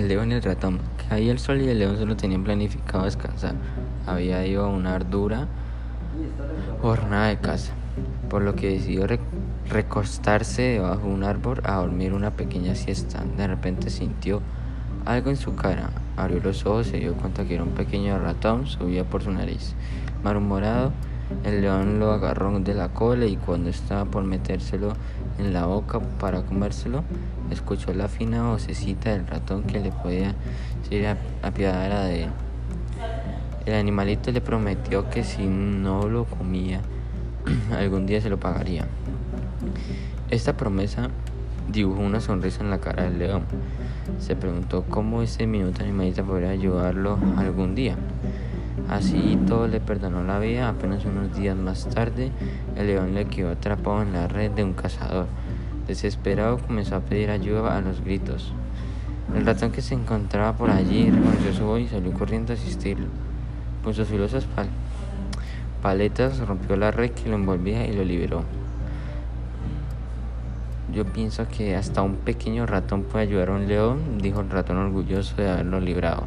león y el ratón. Caía el sol y el león solo tenían planificado descansar. Había ido a una ardura jornada de caza, por lo que decidió recostarse debajo de un árbol a dormir una pequeña siesta. De repente sintió algo en su cara. Abrió los ojos y se dio cuenta que era un pequeño ratón subía por su nariz. Malhumorado, el león lo agarró de la cola y cuando estaba por metérselo en la boca para comérselo, escuchó la fina vocecita del ratón que le podía ser apiadara de él. El animalito le prometió que si no lo comía, algún día se lo pagaría. Esta promesa dibujó una sonrisa en la cara del león. Se preguntó cómo ese minuto animalista podría ayudarlo algún día. Así todo le perdonó la vida. Apenas unos días más tarde, el león le quedó atrapado en la red de un cazador. Desesperado comenzó a pedir ayuda a los gritos. El ratón que se encontraba por allí reconoció su voz y salió corriendo a asistirlo. Con sus filosas paletas rompió la red que lo envolvía y lo liberó. Yo pienso que hasta un pequeño ratón puede ayudar a un león, dijo el ratón orgulloso de haberlo librado.